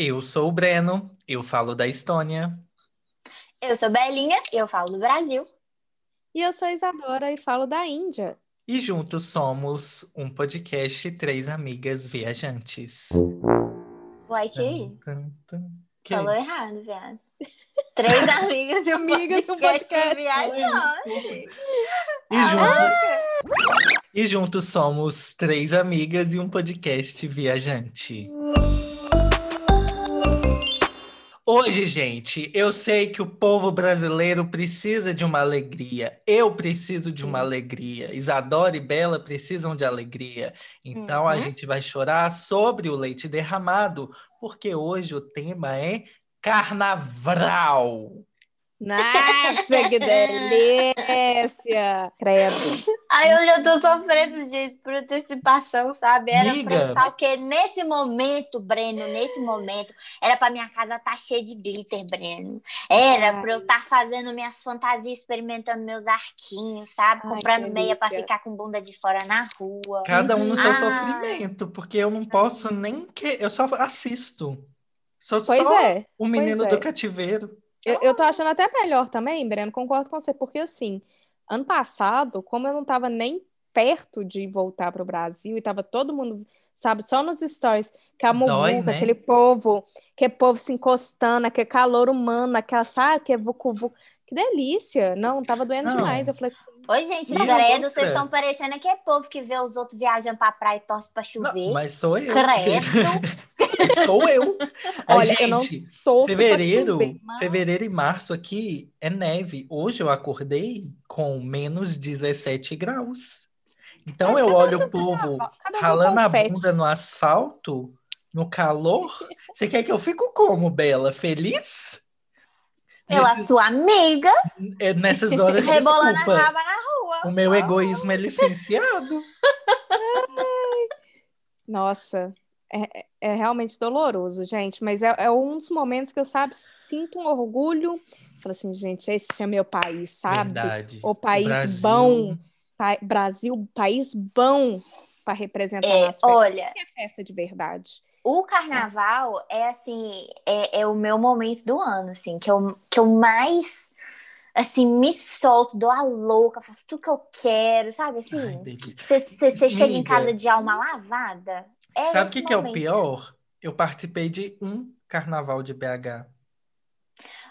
Eu sou o Breno, eu falo da Estônia. Eu sou Belinha eu falo do Brasil. E eu sou Isadora e falo da Índia. E juntos somos um podcast Três Amigas Viajantes. Uai, que aí? Tum, tum. Que? Falou errado, viado. Três amigas e um Amigas e um podcast podcast. viajante. E, juntos, e juntos somos três amigas e um podcast viajante. Hoje, gente, eu sei que o povo brasileiro precisa de uma alegria. Eu preciso de uma alegria. Isadora e Bela precisam de alegria. Então a Uhum. gente vai chorar sobre o leite derramado, porque hoje o tema é carnaval. Nossa, que delícia! Credo. Ai, eu já tô sofrendo, gente, por antecipação, sabe? Era Amiga. pra estar o quê? Nesse momento, Breno, nesse momento, era pra minha casa estar cheia de glitter, Breno. Era pra eu estar fazendo minhas fantasias, experimentando meus arquinhos, sabe? Ai, Comprando meia pra ficar com bunda de fora na rua. Cada um no seu Ah. sofrimento, porque eu não posso nem que eu só assisto. Sou Pois só é. o menino pois do é. cativeiro. Eu, eu tô achando até melhor também, Breno, concordo com você, porque assim, ano passado, como eu não tava nem perto de voltar pro Brasil e tava todo mundo, sabe, só nos stories, que a Dói, muvuca, né? aquele povo, que povo se encostando, aquele calor humano, aquela, sabe, que é vucu, vucu. Que delícia! Não, tava doendo Não. demais. Eu falei assim, Oi, gente, E credo, outra? vocês estão parecendo aquele povo que vê os outros viajando pra praia e torce pra Não, chover. mas sou eu. Credo. sou eu. Olha, eu não gente, pra fevereiro, chover, mas- fevereiro e março aqui é neve. Hoje eu acordei com menos 17 graus. Então É, eu olho o povo cada ralando a bunda no asfalto, no calor. Você quer que eu fico como, Bela? Feliz? Pela Nesses- sua amiga, é, nessas horas, rebolando a desculpa. raba na rua. O meu egoísmo é licenciado. Nossa, é, é realmente doloroso, gente, mas é, é um dos momentos que eu, sabe, sinto um orgulho. Falo assim, gente, esse é meu país, sabe? Verdade. O país Brasil- bom. Pa- Brasil, país bom para representar É, as olha, Que é festa de verdade. o carnaval é assim, é, é o meu momento do ano, assim, que eu, que eu mais assim, me solto, dou a louca, faço tudo que eu quero, sabe? Assim, você chega em casa de alma lavada. É Sabe o que, que é o pior? Eu participei de um carnaval de BH.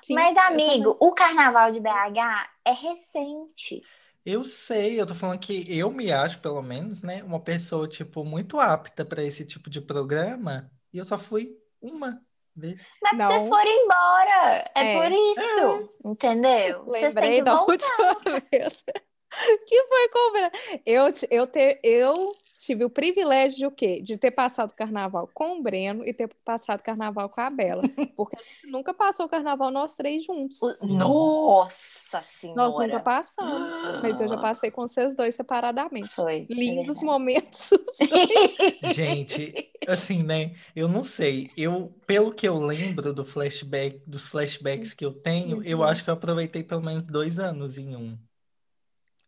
Sim, Mas, amigo, o carnaval de BH é recente. Eu sei, eu tô falando que eu me acho, pelo menos, né, uma pessoa, tipo, muito apta para esse tipo de programa, e eu só fui uma vez. Mas Não. vocês foram embora. É, É. por isso. Entendeu? Vocês têm Lembrei que da voltar. última vez que foi comprar. Eu, eu, ter, eu tive o privilégio de o quê? De ter passado o carnaval com o Breno e ter passado o carnaval com a Bela. Porque a gente nunca passou o carnaval nós três juntos. Nossa Nós nunca senhora. passamos. Mas eu já passei com vocês dois separadamente. Foi. é Lindos verdade. momentos. Gente, assim, né, eu não sei, eu, pelo que eu lembro do flashback, dos flashbacks que eu tenho, eu acho que eu aproveitei pelo menos dois anos em um.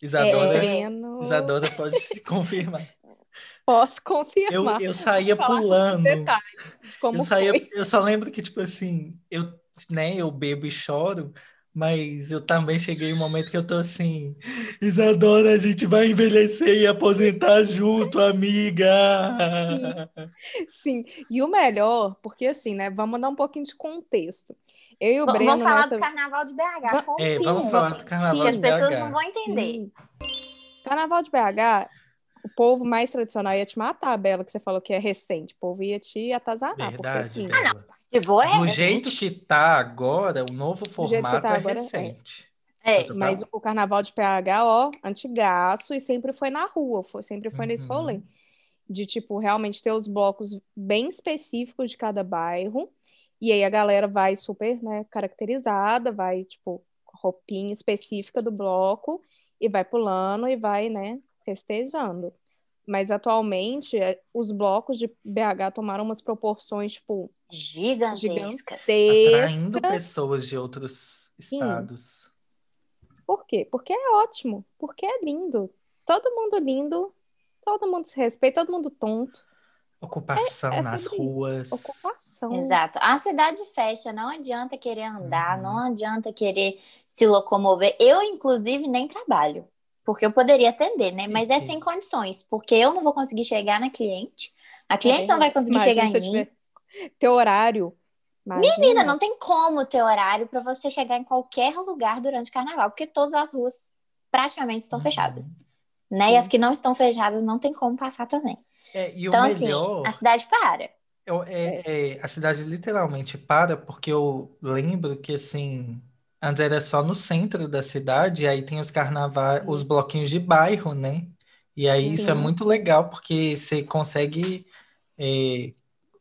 Isadora, É. Isadora pode confirmar. posso Eu, confirmar. eu saía Falar com pulando. Eu saía, foi. eu só lembro que, tipo assim, eu, né, eu bebo e choro, mas eu também cheguei um momento que eu tô assim, Isadora, a gente vai envelhecer e aposentar junto, amiga. Sim, e o melhor, porque assim, né? Vamos dar um pouquinho de contexto. Eu e o V- Breno Vamos falar nessa... do carnaval de BH. Como É, vamos falar do carnaval Que as de pessoas BH. não vão entender. Sim. Carnaval de BH, o povo mais tradicional ia te matar, Bela, que você falou que é recente. O povo ia te atazanar, porque Verdade, assim, Bela. Tipo, é Do recente. jeito que tá agora, o novo que formato tá é agora, é. recente. É, mas o carnaval de PH, ó, antigaço e sempre foi na rua, foi, sempre foi nesse Uhum. rolê. De, tipo, realmente ter os blocos bem específicos de cada bairro. E aí a galera vai super, né, caracterizada, vai, tipo, roupinha específica do bloco e vai pulando e vai, né, festejando. Mas atualmente é, os blocos de BH tomaram umas proporções, tipo, gigantescas. Atraindo gigantescas. pessoas de outros estados. Por quê? Porque é ótimo, porque é lindo. Todo mundo lindo, todo mundo se respeita, todo mundo tonto. Ocupação É- é nas ruas. Ocupação. Exato. A cidade fecha, não adianta querer andar, Uhum. não adianta querer se locomover. Eu, inclusive, nem trabalho, porque eu poderia atender, né? Mas é sem condições, porque eu não vou conseguir chegar na cliente, a cliente não vai conseguir Imagina chegar em mim. tiver teu horário. Menina, Imagina. não tem como ter horário para você chegar em qualquer lugar durante o carnaval, porque todas as ruas praticamente estão Uhum. fechadas, né? E as que não estão fechadas não tem como passar também. É, e Então, o assim, melhor a cidade para. eu- é, é, a cidade literalmente para, porque eu lembro que assim, antes era só no centro da cidade, e aí tem os carnavais, os bloquinhos de bairro, né? E aí isso é Uhum. muito legal, porque você consegue é,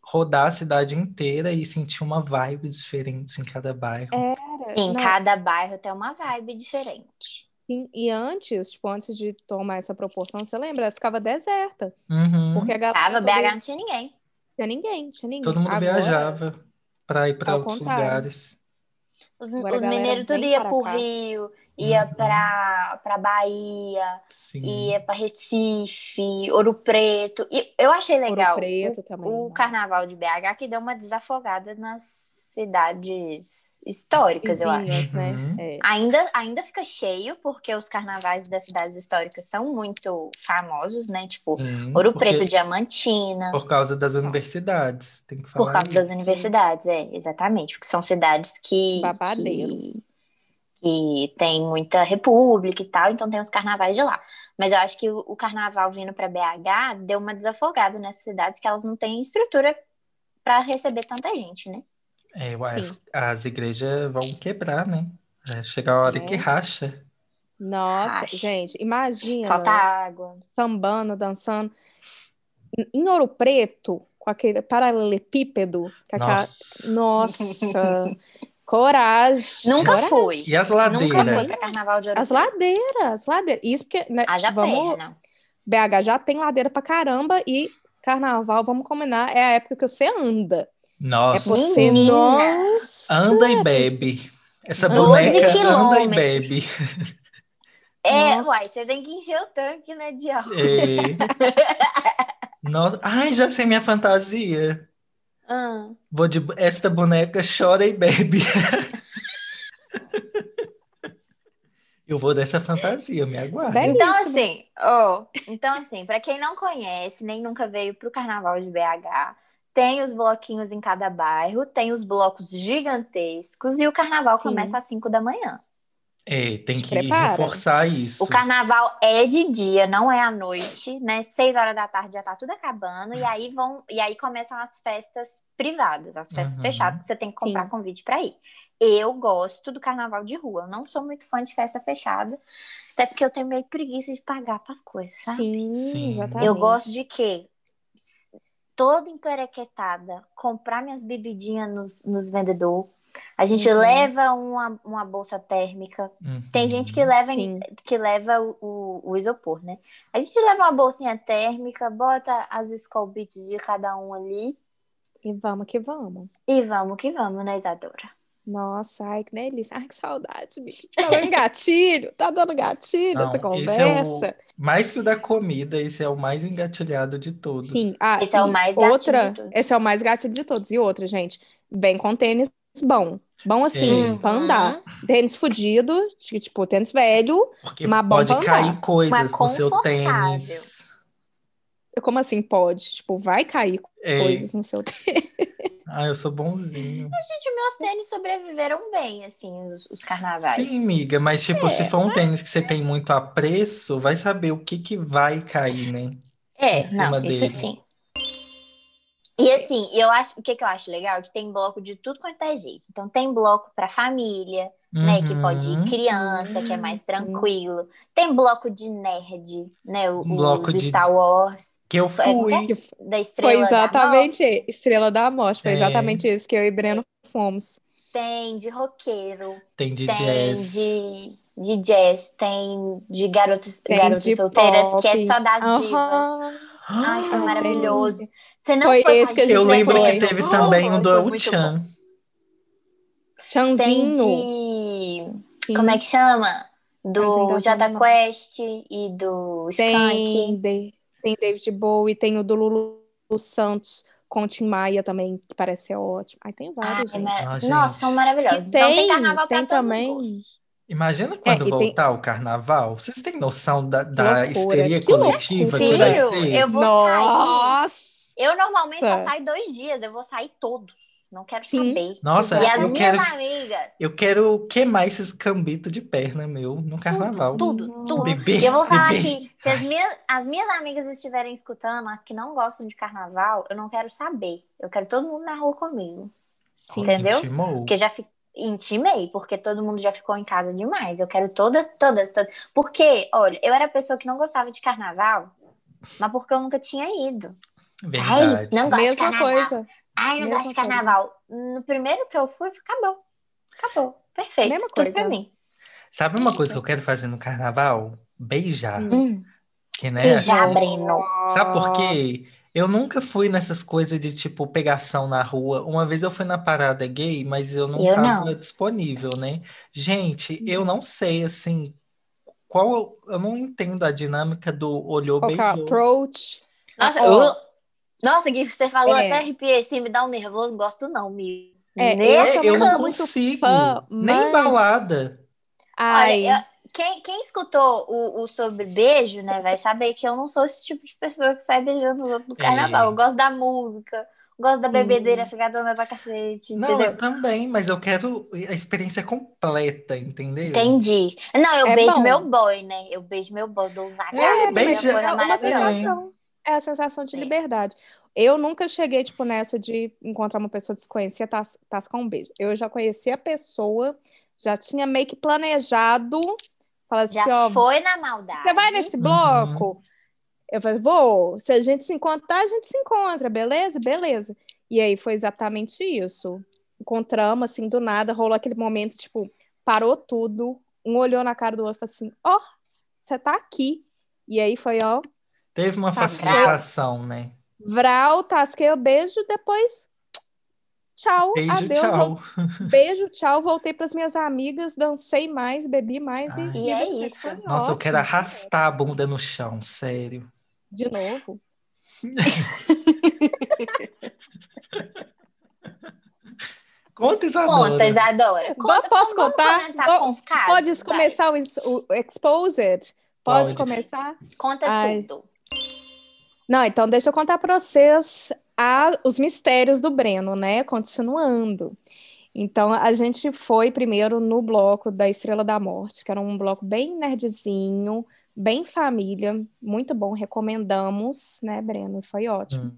rodar a cidade inteira e sentir uma vibe diferente em cada bairro. Era. Em Não, cada bairro tem uma vibe diferente. Sim, E antes, tipo, antes de tomar essa proporção, você lembra? Ela ficava deserta. Uhum. Porque a galera. Tava, toda- BH não tinha ninguém. Tinha ninguém, tinha ninguém. Todo mundo Agora, viajava para ir para outros contrário. lugares. Os, os mineiros tudo ia para pro cá. Rio, ia Uhum. pra, pra Bahia, Sim. ia pra Recife, Ouro Preto. E eu achei legal Ouro Preto o, também. o nossa. carnaval de BH que deu uma desafogada nas cidades históricas, eu acho. Né? Uhum. É. Ainda, ainda fica cheio, porque os carnavais das cidades históricas são muito famosos, né? Tipo, Sim, Ouro porque- Preto, Diamantina. Por causa das universidades, tem que falar Por causa das isso. universidades, é, exatamente. Porque são cidades que, Babadeiro. que, que tem muita república e tal, então tem os carnavais de lá. Mas eu acho que o, o carnaval vindo para BH deu uma desafogada nessas cidades que elas não têm estrutura para receber tanta gente, né? É, as, Sim. as igrejas vão quebrar, né? Vai chegar a hora É. que racha. Nossa, Acho. gente, imagina. Falta água. sambando, dançando. Em Ouro Preto, com aquele paralelepípedo. Com aquela... Nossa. Nossa, coragem. Nunca coragem. fui. E as Nunca ladeiras? fui para carnaval de Ouro As ladeiras, as ladeiras. Isso porque, né, Haja vamos... perna. BH já tem ladeira pra caramba e carnaval, vamos combinar, é a época que você anda. É Nossa, você, Menina. nossa. anda e bebe. Essa 12 boneca anda e bebe. É, Nossa. uai, você tem que encher o tanque, né, de álcool. É. Nossa, ai, já sei minha fantasia. Ah. Vou de esta boneca chora e bebe. Eu vou dessa fantasia, me aguarda. Bebe. Então, assim, ó, então, assim, para quem não conhece, nem nunca veio pro Carnaval de BH, tem os bloquinhos em cada bairro, tem os blocos gigantescos e o carnaval Sim. começa às 5 da manhã. É, tem Te que prepara. reforçar isso. O carnaval é de dia, não é à noite, né? Seis horas da tarde já tá tudo acabando e aí vão e aí começam as festas privadas, as festas Uhum. fechadas que você tem que comprar Sim. convite para ir. Eu gosto do carnaval de rua, eu não sou muito fã de festa fechada, até porque eu tenho meio preguiça de pagar para as coisas, sabe? Sim, Sim. exatamente. Eu gosto de quê? Toda emperequetada, comprar minhas bebidinhas nos, nos vendedor. A gente Uhum. leva uma, uma bolsa térmica. Uhum. Tem gente que leva, Sim. que leva o, o, o isopor, né? A gente leva uma bolsinha térmica, bota as Skull Beats de cada um ali E vamos que vamos. e vamos que vamos, né, Isadora? Nossa, ai, que delícia. Ai, que saudade, bicho. Tá dando gatilho, tá dando gatilho Não, essa esse é o- conversa. Mais que o da comida, esse é o mais engatilhado de todos. Sim, ah, Esse é o mais gatilho outra, de todos. esse é o mais gatilho de todos. E outra, gente, vem com tênis bom. Bom assim, É. pra andar. Tênis fudido, tipo, tênis velho. Porque Mas bom pode pra cair coisas Mas no seu tênis. Como assim pode? Tipo, vai cair É. coisas no seu tênis. Ah, eu sou bonzinho. Gente, meus tênis sobreviveram bem, assim, os, os carnavais. Sim, amiga, mas tipo, É, se for um tênis que você tem muito apreço, vai saber o que que vai cair, né? É, não, isso dele. sim. E assim, eu acho, o que, que eu acho legal é que tem bloco de tudo quanto é jeito. Então tem bloco para família, né, que pode ir Uhum. criança, que é mais tranquilo. Tem bloco de nerd, né, o, o bloco do de- Star Wars, Que eu É, fui. que Que da Estrela foi da exatamente Morte. Estrela da Morte. Foi É. exatamente isso que eu e Breno fomos. Tem de roqueiro, Tem de tem jazz. de, de jazz, tem de garotas, Tem garotas de solteiras, que é pop. só das Aham. divas. Ai, foi Ah, maravilhoso. Você não Foi foi esse que a gente, Eu lembro que Breno? teve também um do Foi bom. Tem Chanzinho. de... Como é que chama? Do Jada Quest e do Tem, Skank. de- tem David Bowie, tem o do Lulu Santos com Tim Maia também, que parece ser ótimo. Aí tem vários. Ai, gente. mas- Ah, gente. Nossa, são maravilhosos. E então tem tem, carnaval tem também. Imagina quando É, e tem- voltar o carnaval. Vocês têm noção da, da histeria que coletiva que loucura. vai ser? eu vou sair. Nossa! Eu normalmente só saio dois dias, eu vou sair todos. Não quero Sim. saber. Nossa, E as eu minhas quero, amigas, eu quero queimar esses cambitos de perna meu no carnaval. tudo, tudo. Beber, E eu vou falar beber. aqui, se as minhas, as minhas amigas estiverem escutando, as que não gostam de carnaval, eu não quero saber. Eu quero todo mundo na rua comigo. Sim. Entendeu? Intimou. Porque já fi... intimei, porque todo mundo já ficou em casa demais. Eu quero todas, todas, todas. Porque, olha, eu era a pessoa que não gostava de carnaval, mas porque eu nunca tinha ido. Ai, Verdade. não gosto de Mesma carnaval. coisa. Ai, não Mesma gosto de carnaval. No primeiro que eu fui, acabou. Acabou. Perfeito. Mesma Tudo coisa. pra mim. Sabe uma coisa que eu quero fazer no carnaval? Beijar. Hum. Que, né, Beijar, acho- Breno. Sabe por quê? Eu nunca fui nessas coisas de, tipo, pegação na rua. Uma vez eu fui na parada gay, mas eu não Eu tava não. disponível, né? Gente, eu não sei, assim, qual... Eu não entendo a dinâmica do olhou, é beijou. approach? Nossa, ó. eu- Nossa, Gui, você falou É. até arrepiei assim, me dá um nervoso. Gosto não, me. É, Nem eu É, também eu sou não consigo. fã, Nem mas- balada. Ai, Olha, eu- quem, quem escutou o, o sobre beijo, né, vai saber que eu não sou esse tipo de pessoa que sai beijando os outros no carnaval. É. Eu gosto da música, gosto da bebedeira, ficar dando pra cacete, Não, entendeu? eu também, mas eu quero a experiência completa, entendeu? Entendi. Não, eu É beijo bom. meu boy, né? Eu beijo meu boy, dou vagar. É, é beija- coisa é uma maravilhosa. É a sensação de É. liberdade. Eu nunca cheguei, tipo, nessa de encontrar uma pessoa desconhecida, tas tascar um beijo. Eu já conhecia a pessoa, já tinha meio que planejado. Falar assim, Já ó, foi na maldade. você vai nesse bloco? Eu falei, vou. Se a gente se encontrar, a gente se encontra, beleza? Beleza. E aí foi exatamente isso. Encontramos, assim, do nada, rolou aquele momento, tipo, parou tudo. Um olhou na cara do outro e falou assim, ó, você tá aqui. E aí foi, ó, Teve uma Tá, facilitação, né? Vral, tasquei o beijo, depois tchau, Beijo, adeus, tchau. vol- beijo, tchau, voltei para as minhas amigas, dancei mais, bebi mais Ai. e, E é isso. foi Nossa, eu quero ótimo. arrastar a bunda no chão, sério. De novo. Conta, Isadora. Conta, Isadora. Conta, Posso Vou- com os casos? Pode vai. começar o, o Exposed? Pode, Pode. começar? Conta Ai. tudo. Não, então deixa eu contar para vocês a- os mistérios do Breno, né? Continuando. Então, a gente foi primeiro no bloco da Estrela da Morte, que era um bloco bem nerdzinho, bem família, muito bom, recomendamos, né, Breno? Foi ótimo. Hum.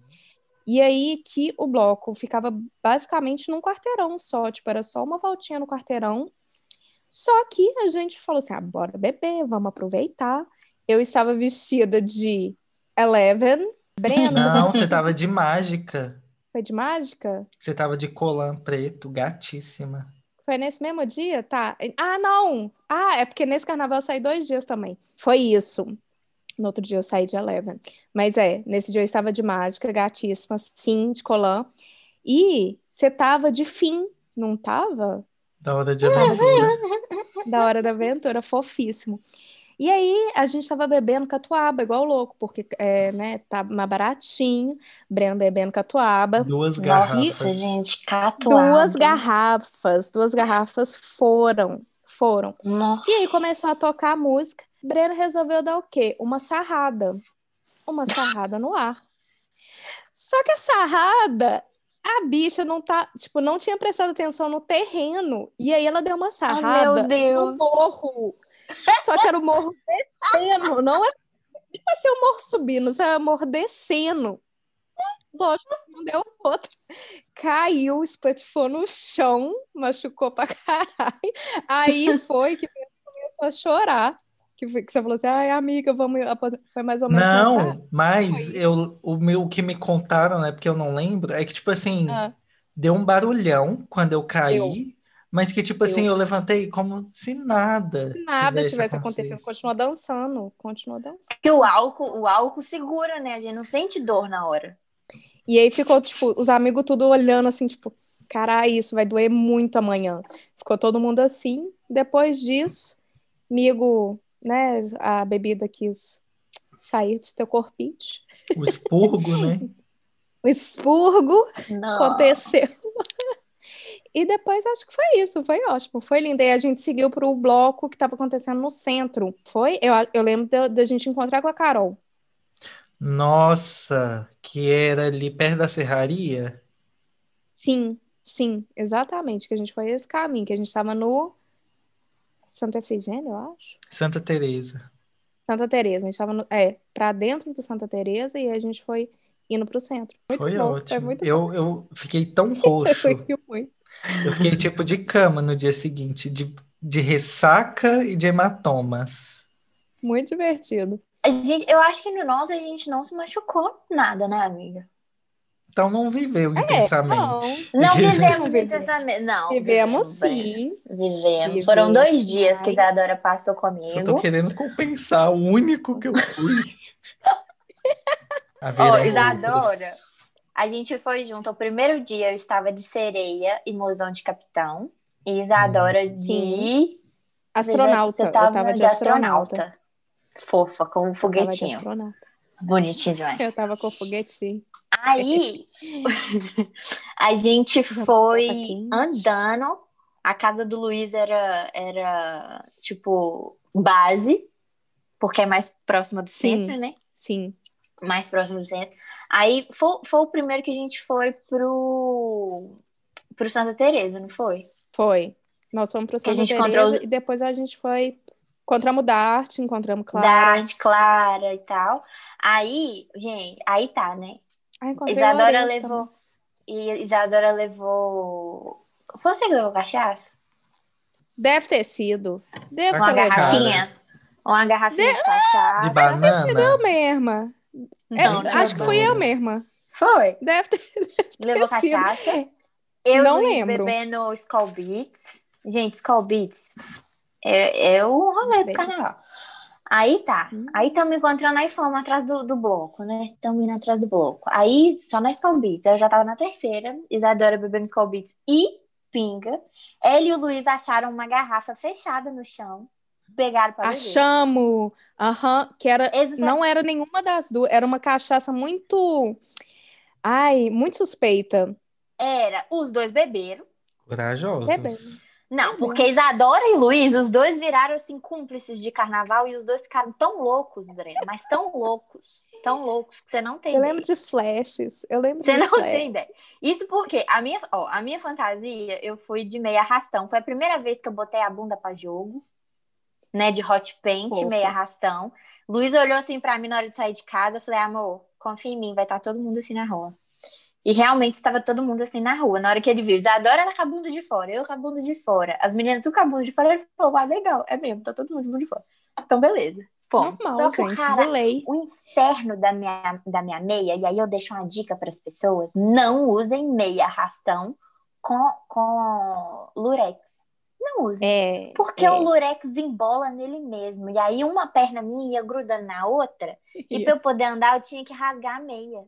E aí que o bloco ficava basicamente num quarteirão só, tipo, era só uma voltinha no quarteirão. Só que a gente falou assim: ah, bora beber, vamos aproveitar. Eu estava vestida de Eleven. Breno, você Não, tá você tava de mágica. foi de mágica? Você tava de colã preto, gatíssima. Foi nesse mesmo dia? Tá. Ah, não! Ah, é porque nesse carnaval eu saí dois dias também. Foi isso. No outro dia eu saí de Eleven. Mas é, nesse dia eu estava de mágica, gatíssima, sim, de colã. E você tava de fim, não tava? Da hora de aventura. Da hora da aventura, fofíssimo. E aí a gente tava bebendo catuaba, igual louco, porque é, né, tá mais baratinho. Breno bebendo catuaba. Duas garrafas. Nossa, gente, catuaba. Duas garrafas, duas garrafas foram, foram. Nossa. E aí começou a tocar a música. Breno resolveu dar o quê? Uma sarrada. Uma sarrada no ar. Só que a sarrada, a bicha não tá, tipo, não tinha prestado atenção no terreno. E aí ela deu uma sarrada Oh, meu Deus. no morro. Só que era o morro descendo, não é nem pra ser o morro subindo, isso é o morro descendo. Lógico, não deu outro. Caiu, espatifou no chão, machucou pra caralho. Aí foi que começou a chorar. Que, foi, que você falou assim, ai, amiga, vamos aposentar. Foi mais ou menos nessa- Não, mas eu, o meu que me contaram, né? Porque eu não lembro, é que, tipo assim, Ah, deu um barulhão quando eu caí, Deu. Mas que, tipo assim, Deu. eu levantei como se nada nada tivesse tivesse acontecido. acontecido. Continuou dançando, continuou dançando. Porque o álcool, o álcool segura, né? A gente não sente dor na hora. E aí ficou, tipo, os amigos tudo olhando assim, tipo, caralho, isso vai doer muito amanhã. Ficou todo mundo assim. Depois disso, amigo, né, a bebida quis sair do teu corpite. O expurgo, né? um expurgo Não. aconteceu. E depois acho que foi isso, foi ótimo, foi lindo. E a gente seguiu para o bloco que estava acontecendo no centro. Foi? Eu, eu lembro da gente encontrar com a Carol. Nossa, que era ali perto da serraria? Sim, sim, exatamente. Que a gente foi esse caminho, que a gente estava no Santa Efigênia, eu acho. Santa Teresa. Santa Teresa, a gente estava é, para dentro do Santa Teresa e a gente foi indo para o centro. Muito Foi bom, foi ótimo. muito Eu, eu fiquei tão bom. roxo. Foi muito. Eu fiquei tipo de cama no dia seguinte, de, de ressaca e de hematomas. Muito divertido. A gente, eu acho que no nosso a gente não se machucou nada, né, amiga? Então não viveu É, intensamente. Não Porque- vivemos Vivemos. intensamente. Não, Vivemos sim. Vivemos. Foram dois Vivemos, dias que Isadora passou Só tô comigo. querendo compensar o único que eu fui. Ó, Haverão Isadora, outros. A gente foi junto. O primeiro dia eu estava de sereia e mozão de capitão. E Isadora de. Sim. Astronauta. Você eu tava, tava de de astronauta. astronauta. Fofa, com um Tava de foguetinho. astronauta. Bonitinho demais. Eu tava com foguetinho. Aí a gente foi andando. A casa do Luiz era, era tipo base, porque é mais próxima do Sim. centro, né? Sim. Mais próximo do centro. Aí foi, foi o primeiro que a gente foi pro, pro Santa Teresa, não foi? Foi. Nós fomos a Santa gente Teresa encontrou e depois a gente foi. Encontramos Dart, encontramos Da Clara. arte clara e tal. Aí, gente, aí tá, né? Ah, encontrei Isadora Lourenço levou. E Isadora levou. Foi você que levou cachaça? Deve ter sido. Deve Uma ter levado. garrafinha? Uma garrafinha de cachaça? De banana? Eu mesma. É, Não, não acho que fui eu mesma. Foi. Deve ter. Levou ter sido. cachaça. Eu Não Luiz lembro. bebendo Skull Beats. Gente, Skull Beats é, é o rolê do carnaval. Aí tá. Hum. Aí estamos encontrando aí fomos atrás do, do bloco, né? Estamos indo atrás do bloco. Aí, só na Skull Beats. Eu já tava na terceira. Isadora bebendo Skull Beats e pinga. Ela e o Luiz acharam uma garrafa fechada no chão. Pegaram pra beber. Achamos. Aham, que era. Não era nenhuma das duas. Era uma cachaça muito. Ai, muito suspeita. Era, os dois beberam. Corajosos. Bebendo. Não, Uhum. porque Isadora e Luiz, os dois viraram assim cúmplices de carnaval e os dois ficaram tão loucos, Brena, mas tão loucos, tão loucos que você não tem Eu ideia. lembro de flashes. Eu lembro Você de não flashes. tem ideia. Isso porque a minha, ó, a minha fantasia, eu fui de meia arrastão. Foi a primeira vez que eu botei a bunda pra jogo, né, de hot paint, Fofa. meia arrastão. Luiz olhou assim pra mim na hora de sair de casa, eu falei: "Amor, confia em mim, vai estar todo mundo assim na rua". E realmente estava todo mundo assim na rua. Na hora que ele viu, Isadora ela com a bunda de fora, eu com a bunda de fora. As meninas tudo com a bunda de fora. Ele falou, ah, legal, é mesmo, tá todo mundo de bunda de fora. Então, beleza. Fomos. Normal, Só que o gente, cara, o inferno da minha, da minha meia, e aí eu deixo uma dica para as pessoas: não usem meia arrastão com, com lurex. Não usem. É. Porque é. o lurex embola nele mesmo. E aí uma perna minha ia grudando na outra. E para eu poder andar, eu tinha que rasgar a meia.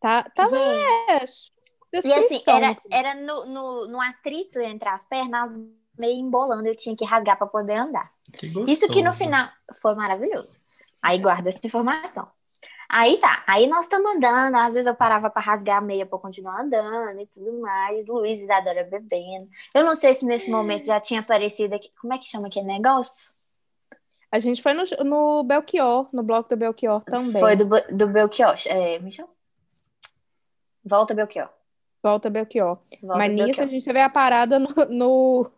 Tá, tá Gente, é, e assim, era, era no, no, no atrito entre as pernas, meio embolando, eu tinha que rasgar para poder andar. Que. Isso que no final foi maravilhoso. Aí guarda essa informação. Aí tá, aí nós estamos andando, às vezes eu parava para rasgar a meia para continuar andando e tudo mais. Luiz e Isadora bebendo. Eu não sei se nesse momento já tinha aparecido aqui. Como é que chama aquele negócio? A gente foi no, no Belchior, no bloco do Belchior também. Foi do, do Belchior. É, me chama? Volta Belchior. Volta Belchior. Volta Mas nisso Belchior. a gente teve a parada no, no-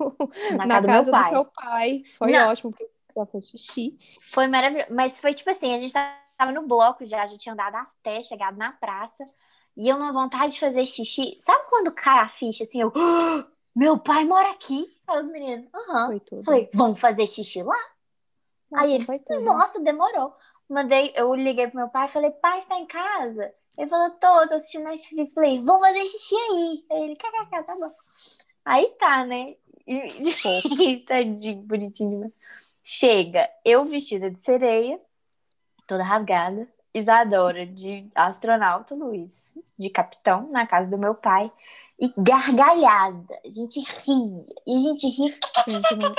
Na na casa do meu do pai. seu pai. Foi Não. ótimo, porque ela fez xixi. Foi maravilhoso. Mas foi tipo assim, a gente tava no bloco já, já tinha andado até, chegado na praça. E eu, numa vontade de fazer xixi. Sabe quando cai a ficha assim? Eu, "Ah, meu pai mora aqui. Aí os meninos, aham. Tudo. Falei, vamos fazer xixi lá? Nossa, Aí eles, nossa, demorou. Mandei, eu liguei pro meu pai e falei, pai, você tá em casa? Ele falou, tô, tô assistindo Netflix. Falei, vou fazer xixi aí. Aí ele, kkk, tá bom. Aí tá, né? E... Tadinho, bonitinho demais. Chega, eu vestida de sereia, toda rasgada. Isadora de astronauta, Luiz, de capitão, na casa do meu pai. E gargalhada. A gente ria. E a gente ria não-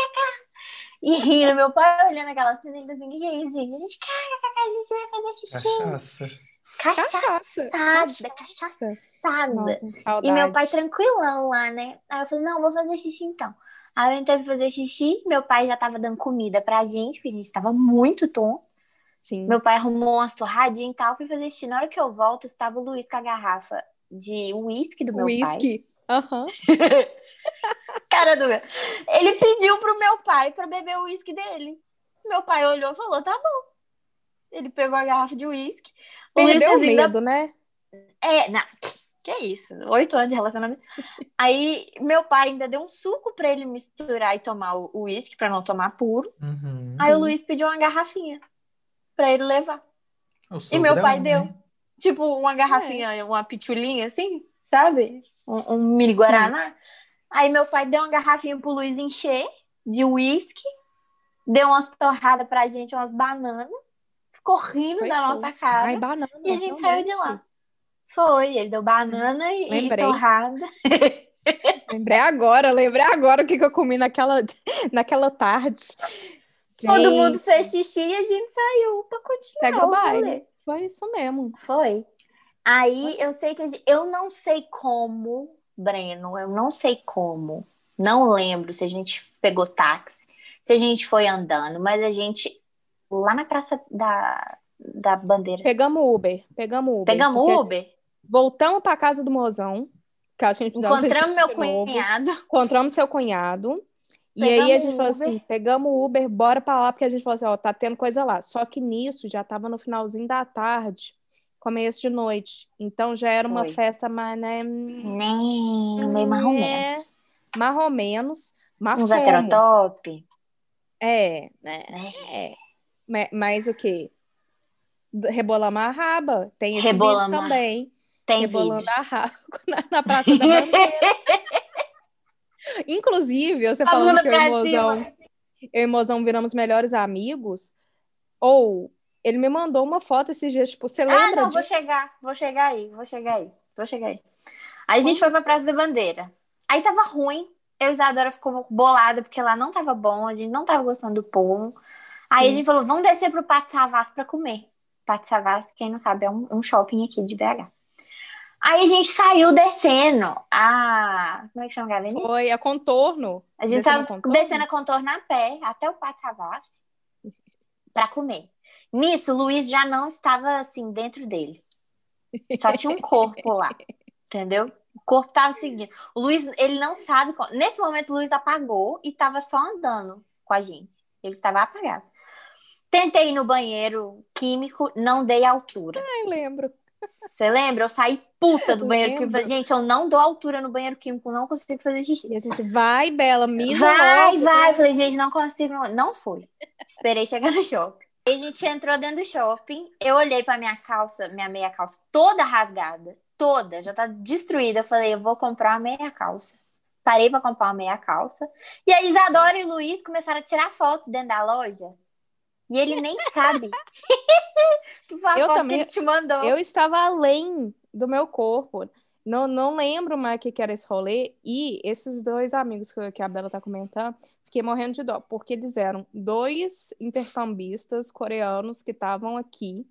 e rindo, meu pai olhando aquela cena, ele assim, o que é isso, gente? A gente, a gente vai fazer xixi. Cachaça. cachaçada, cachaçada. Nossa, E meu pai tranquilão lá, né? Aí eu falei, não, vou fazer xixi então. Aí eu entrei pra fazer xixi, meu pai já tava dando comida pra gente, porque a gente tava muito tonto. Sim. Meu pai arrumou umas torradinhas e tal, fui fazer xixi. Na hora que eu volto, estava o Luiz com a garrafa de uísque do meu pai. Whisky. Aham. Cara do meu. Ele pediu pro meu pai pra beber o uísque dele. Meu pai olhou e falou, tá bom. Ele pegou a garrafa de uísque. O Perdeu o medo, né? É, não. Que isso? Oito anos de relacionamento. Aí, meu pai ainda deu um suco pra ele misturar e tomar o o uísque, pra não tomar puro. Uhum. Aí o Sim. Luiz pediu uma garrafinha pra ele levar. E meu sogrão, pai deu. né? Tipo, uma garrafinha, uma pitulinha assim, sabe? Um, um mini Guaraná. Aí meu pai deu uma garrafinha pro Luiz encher de uísque, deu umas torradas pra gente, umas bananas, ficou rindo Foi da show. nossa cara. Ai, banana. E a gente saiu de lá. Foi, ele deu banana e, e torrada. Lembrei agora, lembrei agora o que, que eu comi naquela, naquela tarde. Todo mundo fez xixi e a gente saiu pra continuar Pega o baile. Foi isso mesmo. Foi. Aí eu sei que a gente, eu não sei como, Breno, eu não sei como. Não lembro se a gente pegou táxi, se a gente foi andando, mas a gente lá na Praça da, da Bandeira. Pegamos Uber. Pegamos Uber. Pegamos Uber, Voltamos pra casa do mozão. Que a gente encontramos meu novo. cunhado. Encontramos seu cunhado. E aí a gente falou assim: pegamos o Uber, bora pra lá, porque a gente falou assim: ó, tá tendo coisa lá. Só que nisso já tava no finalzinho da tarde, começo de noite. Então já era uma Foi. festa mais, né? Nem meio marrom menos. Marrom menos. Mas Uns heterotop. É, né? É. É. Ma- Mas o quê? Rebolamos a raba. Tem esse Rebolamos vídeo a- também. Tem rebolando vídeos. a raba na, na Praça da Bandeira. Inclusive, você A falando que eu e cima. eu e o mozão viramos melhores amigos. Ou ele me mandou uma foto esses dias, tipo, você Ah, lembra não, vou disso? chegar, vou chegar aí, vou chegar aí, vou chegar aí. Aí a gente foi pra Praça da Bandeira. Aí tava ruim. Eu e Isadora ficou bolada porque lá não tava bom, a gente não tava gostando do povo. Aí a Sim. gente falou, vamos descer pro Pátio Savassi pra comer. Pátio Savassi, quem não sabe, é um, um shopping aqui de BH. Aí a gente saiu descendo a... Como é que chama a avenida? Foi a contorno. A gente Descendo tava a contorno? descendo a contorno a pé até o Pátio Savassi pra comer. Nisso, o Luiz já não estava assim dentro dele. Só tinha um corpo lá, entendeu? O corpo tava seguindo. O Luiz, ele não sabe. co- Nesse momento, o Luiz apagou e tava só andando com a gente. Ele estava apagado. Tentei ir no banheiro químico, não dei altura. Ai, lembro. Você lembra? Eu saí puta do banheiro Lembro. químico. Gente, eu não dou altura no banheiro químico, não consigo fazer xixi. E a gente vai, Bela, misa Vai, logo. vai. Falei, gente, não consigo. Não, fui. Esperei chegar no shopping. Aí a gente entrou dentro do shopping. Eu olhei pra minha calça, minha meia calça toda rasgada. Toda, já tá destruída. Eu falei, eu vou comprar uma meia calça. Parei pra comprar uma meia calça. E a Isadora e o Luiz começaram a tirar foto dentro da loja. E ele nem sabe. que foi a Eu foto também- que ele te mandou. Eu estava além do meu corpo. Não, não lembro mais o que, que era esse rolê. E esses dois amigos que, que a Bela tá comentando, fiquei morrendo de dó, porque eles eram dois intercambistas coreanos que estavam aqui.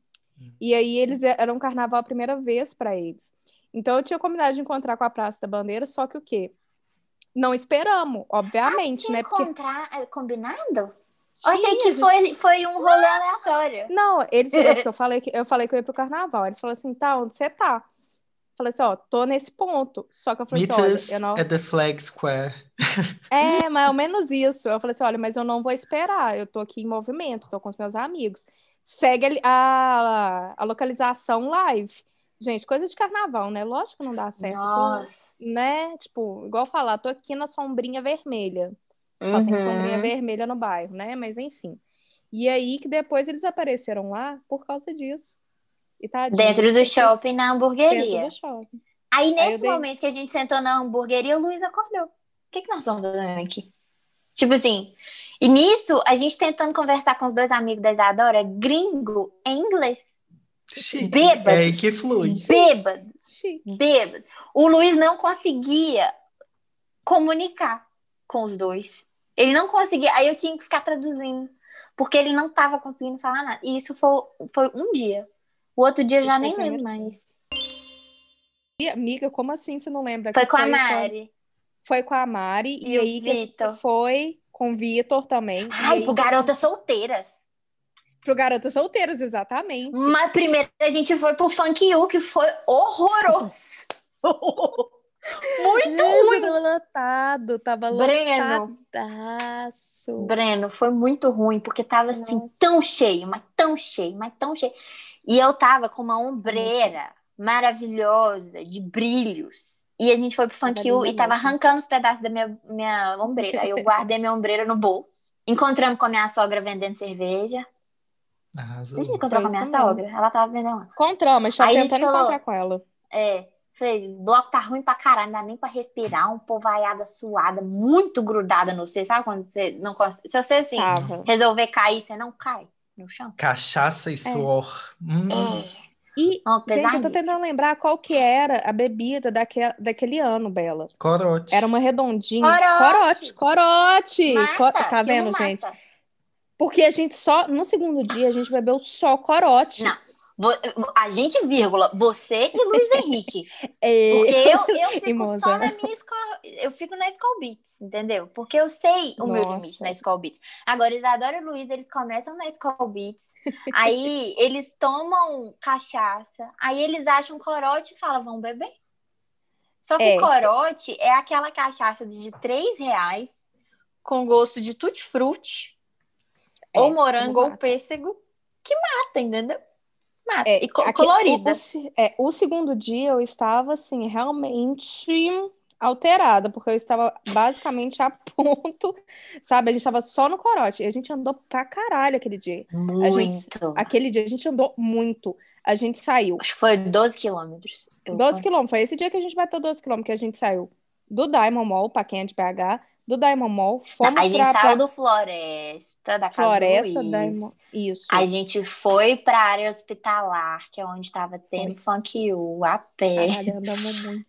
E aí eles eram um carnaval a primeira vez para eles. Então eu tinha combinado de encontrar com a Praça da Bandeira, só que o quê? Não esperamos, obviamente, Tinha né? Porque encontrar, é, combinado? Eu achei que gente. foi, foi um rolê aleatório. Não, eles, é porque eu falei que eu falei que eu ia pro carnaval. Eles falaram assim, tá, onde você tá? Falei assim, ó, tô nesse ponto. Só que eu falei Meet assim, olha, eu não. at the Flag Square. É, mais ou menos isso. Eu falei assim, olha, mas eu não vou esperar. Eu tô aqui em movimento, tô com os meus amigos. Segue ali a, a localização live. Gente, coisa de carnaval, né? Lógico que não dá certo. Nossa. Né? Tipo, igual falar, tô aqui na sombrinha vermelha. Só tem Uhum. sombrinha vermelha no bairro, né? Mas enfim. E aí que depois eles apareceram lá por causa disso. E tadinho, Dentro do shopping, na Dentro hamburgueria. do shopping. Aí, nesse dei- momento que a gente sentou na hamburgueria, o Luiz acordou. O que, que nós estamos fazendo aqui? Tipo assim, e nisso, a gente tentando conversar com os dois amigos da Isadora, gringo, em inglês. Chique. Bêbados. É aí que flui. Bêbado, Chique. bêbado. O Luiz não conseguia comunicar com os dois. Ele não conseguia. Aí eu tinha que ficar traduzindo. Porque ele não estava conseguindo falar nada. E isso foi, foi um dia. O outro dia eu já nem lembro mais. E, amiga, como assim você não lembra? Foi que com a Mari. Foi com a Mari. E, E aí Vitor. foi com o Vitor também. Ai, aí, pro Garotas Solteiras. pro Garotas Solteiras, exatamente. Mas primeiro a gente foi pro Funk You, que foi horroroso. Muito Nossa, ruim. Tava lotado, tava Breno. lotadaço. Breno, foi muito ruim, porque tava assim, Nossa. tão cheio, mas tão cheio, mas tão cheio. E eu tava com uma ombreira maravilhosa, de brilhos. E a gente foi pro Funk Tava linda e tava arrancando os pedaços da minha, minha ombreira. Aí eu guardei minha ombreira no bolso. Encontramos com a minha sogra vendendo cerveja. Arrasou. A gente encontrou com a minha isso sogra. Ela tava vendendo lá. Encontramos, tava Aí a gente tentando falou- encontrar com ela. É, falei, o bloco tá ruim pra caralho, não dá nem pra respirar, um povaiada suada, muito grudada no você, sabe quando você não consegue. Se você assim Tava. resolver cair, você não cai no chão. Cachaça e suor. Hum. É. E, Ó, gente, eu tô tentando lembrar qual que era a bebida daquele, daquele ano, Bela. Corote. Era uma redondinha. Corote. Corote, corote. Mata, Co- Tá vendo, gente? Porque a gente só, no segundo dia, a gente bebeu só corote. Não. A gente, vírgula, você e Luiz Henrique. É. Porque eu, eu fico só na minha escola. Eu fico na Skull Beats, entendeu? Porque eu sei o meu Nossa. limite na Skull Beats. Agora, Isadora e Luiz, eles começam na Skull Beats. aí eles tomam cachaça. Aí eles acham corote e falam, vão beber. Só que É. corote é aquela cachaça de 3 reais com gosto de tutti-frutti. É, ou morango ou pêssego que mata, entendeu? Mata. É, e co- aqui- colorida. O, é, o segundo dia eu estava, assim, realmente alterada, porque eu estava basicamente a ponto, sabe? A gente estava só no corote. E a gente andou pra caralho aquele dia. Muito. gente- Aquele dia a gente andou muito. A gente saiu. Acho que foi 12 quilômetros. Eu 12 quilômetros. Foi esse dia que a gente bateu 12 quilômetros, que a gente saiu do Diamond Mall, pra quem é de BH, do Diamond Mall, fomos a gente pra, saiu do Floresta, da casa Floresta do Luiz. Diamond. Isso. A gente foi pra área hospitalar, que é onde estava tendo funk you, a pé. Caralho, muito.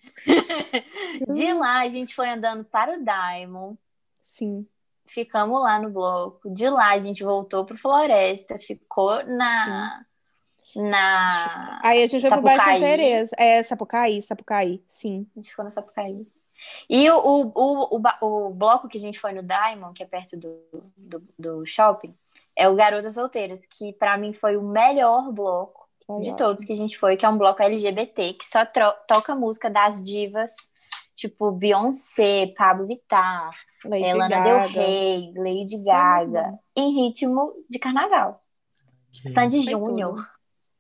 De lá, a gente foi andando para o Diamond. Sim. Ficamos lá no bloco. De lá, a gente voltou pro Floresta. Ficou na... Na... Aí a gente foi pro bairro Santa. Teresa. É, Sapucaí, Sapucaí, sim. A gente ficou na Sapucaí. E o, o, o, o, bloco que a gente foi no Diamond, que é perto do, do, do shopping, é o Garotas Solteiras, que pra mim foi o melhor bloco de todos que a gente foi, que é um bloco LGBT, que só toca música das divas, tipo Beyoncé, Pablo Vittar, Lady é, Lana Gaga. Del Rey, Lady Gaga, em ritmo de carnaval. Que- Sandy Foi Júnior, tudo.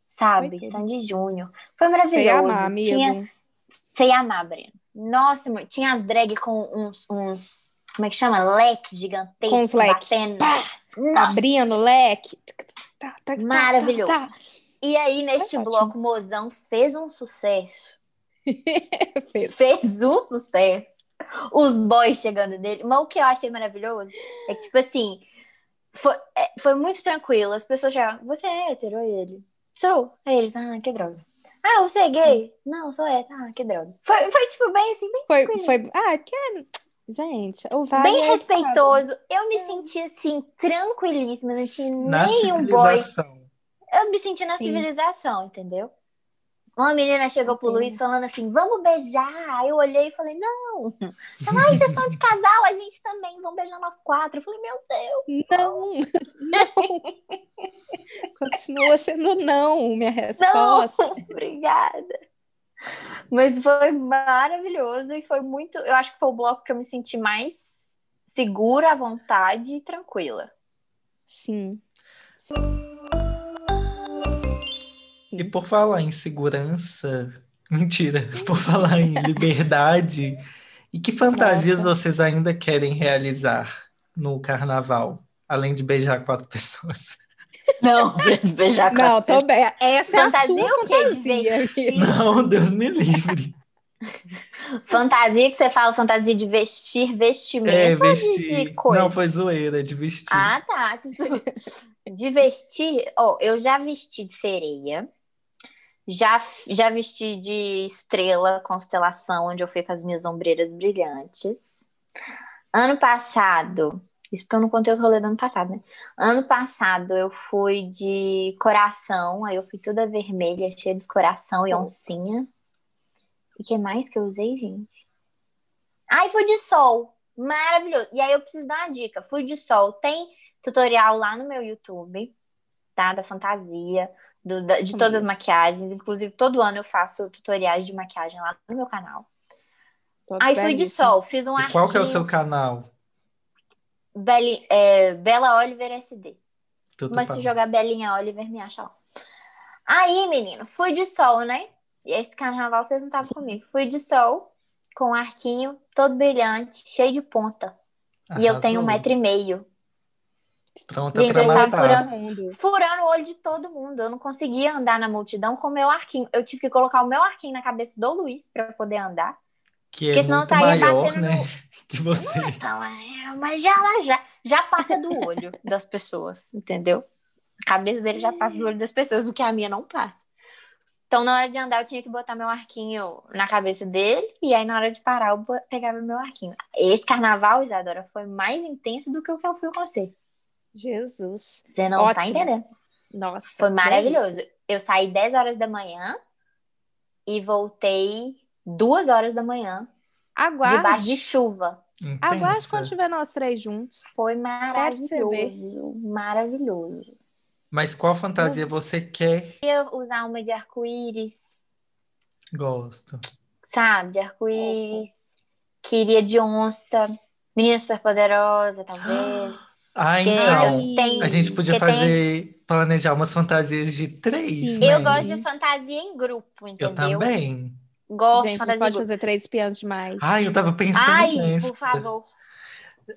sabe? Sandy Júnior. Foi Sei maravilhoso. amar, amigo. Tinha, Sei amar, Breno. Nossa, tinha as drag com uns, uns. Como é que chama? Leques gigantescos Com os leque. batendo. Pá! Abrindo o leque. Tá, tá, tá, tá, Maravilhoso. tá. E aí, neste bloco, Mozão fez um sucesso. Fez. Fez um sucesso. Os boys chegando nele. Mas o que eu achei maravilhoso é que, tipo assim, foi, é, foi muito tranquilo. As pessoas chegavam, você é hétero? E ele, sou. Aí eles, ah, que droga. Ah, você é gay? Não, sou hétero. Ah, que droga. Foi, foi tipo, bem assim, bem Foi, tranquilo. foi. Ah, que é. Gente, o Vale bem é respeitoso. Eu me senti assim, tranquilíssima, não tinha Na nenhum boy. civilização. Eu me senti na Sim. civilização, entendeu? Uma menina chegou pro. Luiz falando assim: vamos beijar. Aí eu olhei e falei: não. Ela, Ai, vocês estão de casal, a gente também, vamos beijar nós quatro. Eu falei: meu Deus. Não, não. Continua sendo não, minha Não, resposta. obrigada. Mas foi maravilhoso e foi muito. Eu acho que foi o bloco que eu me senti mais segura, à vontade e tranquila. Sim. E por falar em segurança, mentira, por falar em liberdade, e que fantasias Nossa. vocês ainda querem realizar no carnaval, além de beijar quatro pessoas? Não, beijar com Não, a tô bem. Essa é a Fantasia sua o quê? De fantasia. Não, Deus me livre. Fantasia que você fala, fantasia de vestir, vestimento É, vestir. de coisa? Não, foi zoeira, de vestir. Ah, tá. De vestir, ó, eu já vesti de sereia, já, já vesti de estrela, constelação, onde eu fui com as minhas ombreiras brilhantes. Ano passado, Isso porque eu não contei os rolês do ano passado, né? Ano passado eu fui de coração, aí eu fui toda vermelha, cheia de coração e oncinha. E que mais que eu usei, gente? Ai, fui de sol. Maravilhoso. E aí eu preciso dar uma dica. Fui de sol. Tem tutorial lá no meu YouTube, tá? Da fantasia, do, da, de todas as maquiagens. Inclusive, todo ano eu faço tutoriais de maquiagem lá no meu canal. Todos Aí fui de sol, fiz um E qual que é o seu canal? Beli- é, Bela Oliver SD. Tudo Mas se jogar Belinha Oliver, me acha lá. Aí, menino, fui de sol, né? Esse carnaval vocês não estavam comigo. Fui de sol, com um arquinho todo brilhante, cheio de ponta. E eu tenho um Arrasou. metro e meio. Pronta Gente, pra eu estava furando-. Furando o olho de todo mundo. Eu não conseguia andar na multidão com o meu arquinho. Eu tive que colocar o meu arquinho na cabeça do Luiz para poder andar. Que é Porque senão muito saía maior, batendo né? no- Que você. Então, é, mas já, já, já passa do olho das pessoas, entendeu? A cabeça dele já passa do olho das pessoas, o que a minha não passa. Então, na hora de andar, eu tinha que botar meu arquinho na cabeça dele, e aí, na hora de parar, eu pegava meu arquinho. Esse carnaval, Isadora, foi mais intenso do que o que eu fui com você. Jesus. Você não tá Ótimo. entendendo. Nossa. Foi maravilhoso. delícia. Eu saí 10 horas da manhã e voltei 2 horas da manhã, Aguarde. debaixo de chuva. Aguarde Intensa. quando tiver nós três juntos. Foi maravilhoso. Maravilhoso. Mas qual fantasia você quer? queria usar uma de arco-íris, Gosto. sabe? De arco-íris. Queria de onça. Menina superpoderosa, talvez. Ah, Que então. tem- A gente podia que tem- fazer, planejar umas fantasias de três, Sim. né? Eu gosto de fantasia em grupo, Eu entendeu? também. Gosto de Gente, não fantasia pode fazer três espiãs demais. Ai, eu tava pensando Ai, nessa. por favor.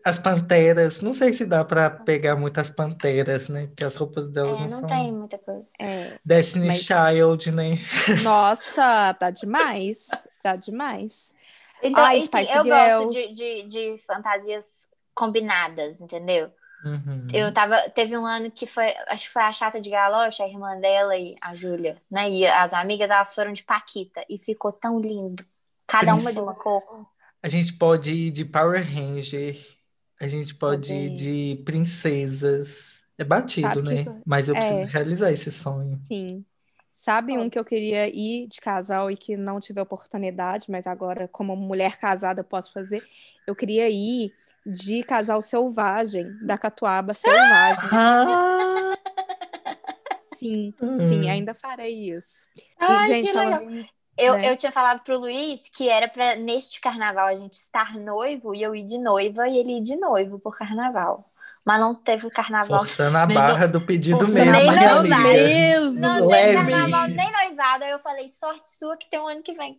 As panteras, não sei se dá pra pegar muitas panteras, né? Porque as roupas delas É, não, não são tem muita coisa. É. Destiny mas- Child, né? Nossa, tá demais. Tá demais. Então, Ai, assim, eu gosto Girls. de, de, de fantasias combinadas, entendeu? Uhum. Eu tava. Teve um ano que foi. Acho que foi a chata de galocha, a irmã dela e a Júlia, né? E as amigas, elas foram de Paquita. E ficou tão lindo. Cada uma de uma cor. A gente pode ir de Power Ranger, a gente pode ir de princesas. É batido, Sabe né? que- Mas eu preciso É. realizar esse sonho. Sim. Sabe um que eu queria ir de casal e que não tive a oportunidade, mas agora, como mulher casada, eu posso fazer? Eu queria ir de casal selvagem, da Catuaba Selvagem. Ah! Sim, Hum. sim, ainda farei isso. E, Ai, gente, que falando Eu, né? eu tinha falado pro Luiz que era pra neste carnaval a gente estar noivo e eu ir de noiva e ele ir de noivo por carnaval. Mas não teve carnaval. Forçando a Nem barra do pedido mesmo, né, barra amiga? mesmo. Não Leve. teve carnaval nem noivado. Aí eu falei, sorte sua que tem um ano que vem.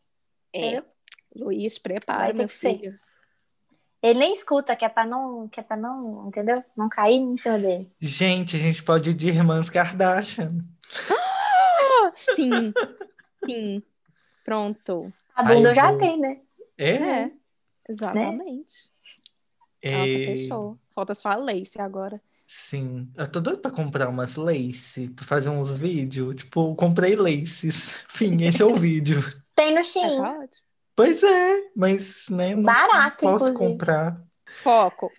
É, Entendeu? Luiz, prepara, meu que ser. Ele nem escuta, que é pra não, que é pra não, entendeu? Não cair em cima dele. Gente, a gente pode ir de Irmãs Kardashian. Sim, sim. Pronto. A bunda eu já vou. tenho, né? É? É, exatamente. Nossa, É, fechou. Falta só a Lace agora. Sim. Eu tô doido pra comprar umas lace, pra fazer uns vídeos. Tipo, comprei laces. Fim, esse é o vídeo. Tem no É, Shein. tá ótimo. Pois é, mas, né, não Barato, posso inclusive. comprar. Foco.